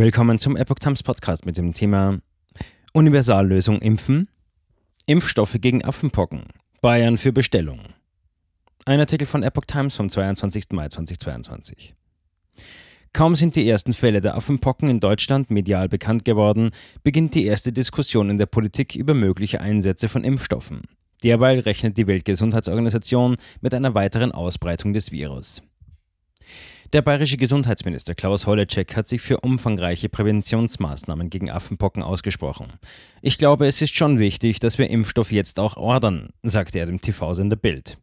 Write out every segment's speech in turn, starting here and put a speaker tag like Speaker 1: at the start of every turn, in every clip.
Speaker 1: Willkommen zum Epoch Times Podcast mit dem Thema Universallösung Impfen, Impfstoffe gegen Affenpocken, Bayern für Bestellung. Ein Artikel von Epoch Times vom 22. Mai 2022. Kaum sind die ersten Fälle der Affenpocken in Deutschland medial bekannt geworden, beginnt die erste Diskussion in der Politik über mögliche Einsätze von Impfstoffen. Derweil rechnet die Weltgesundheitsorganisation mit einer weiteren Ausbreitung des Virus. Der bayerische Gesundheitsminister Klaus Holleczek hat sich für umfangreiche Präventionsmaßnahmen gegen Affenpocken ausgesprochen. Ich glaube, es ist schon wichtig, dass wir Impfstoff jetzt auch ordern, sagte er dem TV-Sender Bild.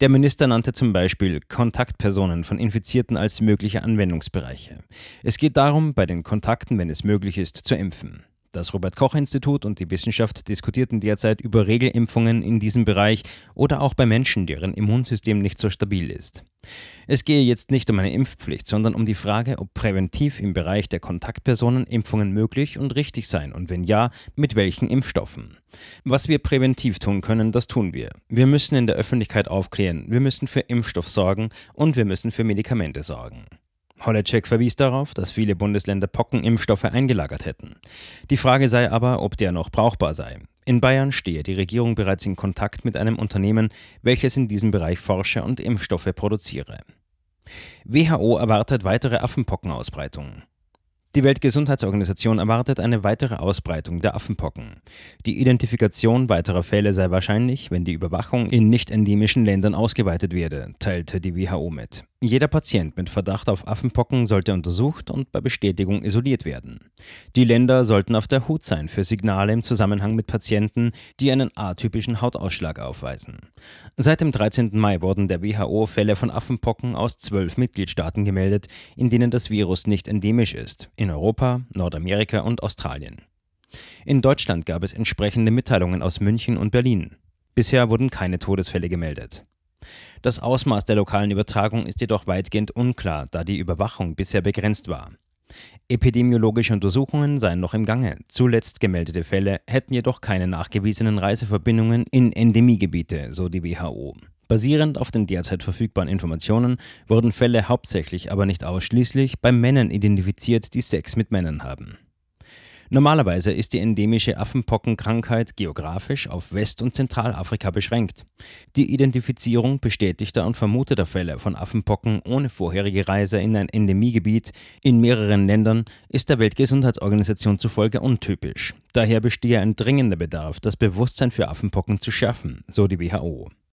Speaker 1: Der Minister nannte zum Beispiel Kontaktpersonen von Infizierten als mögliche Anwendungsbereiche. Es geht darum, bei den Kontakten, wenn es möglich ist, zu impfen. Das Robert Koch Institut und die Wissenschaft diskutierten derzeit über Regelimpfungen in diesem Bereich oder auch bei Menschen, deren Immunsystem nicht so stabil ist. Es gehe jetzt nicht um eine Impfpflicht, sondern um die Frage, ob präventiv im Bereich der Kontaktpersonen Impfungen möglich und richtig seien und wenn ja, mit welchen Impfstoffen. Was wir präventiv tun können, das tun wir. Wir müssen in der Öffentlichkeit aufklären, wir müssen für Impfstoff sorgen und wir müssen für Medikamente sorgen. Holleczek verwies darauf, dass viele Bundesländer Pockenimpfstoffe eingelagert hätten. Die Frage sei aber, ob der noch brauchbar sei. In Bayern stehe die Regierung bereits in Kontakt mit einem Unternehmen, welches in diesem Bereich forsche und Impfstoffe produziere. WHO erwartet weitere Affenpockenausbreitungen. Die Weltgesundheitsorganisation erwartet eine weitere Ausbreitung der Affenpocken. Die Identifikation weiterer Fälle sei wahrscheinlich, wenn die Überwachung in nicht endemischen Ländern ausgeweitet werde, teilte die WHO mit. Jeder Patient mit Verdacht auf Affenpocken sollte untersucht und bei Bestätigung isoliert werden. Die Länder sollten auf der Hut sein für Signale im Zusammenhang mit Patienten, die einen atypischen Hautausschlag aufweisen. Seit dem 13. Mai wurden der WHO Fälle von Affenpocken aus zwölf Mitgliedstaaten gemeldet, in denen das Virus nicht endemisch ist, in Europa, Nordamerika und Australien. In Deutschland gab es entsprechende Mitteilungen aus München und Berlin. Bisher wurden keine Todesfälle gemeldet. Das Ausmaß der lokalen Übertragung ist jedoch weitgehend unklar, da die Überwachung bisher begrenzt war. Epidemiologische Untersuchungen seien noch im Gange. Zuletzt gemeldete Fälle hätten jedoch keine nachgewiesenen Reiseverbindungen in Endemiegebiete, so die WHO. Basierend auf den derzeit verfügbaren Informationen wurden Fälle hauptsächlich, aber nicht ausschließlich bei Männern identifiziert, die Sex mit Männern haben. Normalerweise ist die endemische Affenpockenkrankheit geografisch auf West- und Zentralafrika beschränkt. Die Identifizierung bestätigter und vermuteter Fälle von Affenpocken ohne vorherige Reise in ein Endemiegebiet in mehreren Ländern ist der Weltgesundheitsorganisation zufolge untypisch. Daher bestehe ein dringender Bedarf, das Bewusstsein für Affenpocken zu schärfen, so die WHO.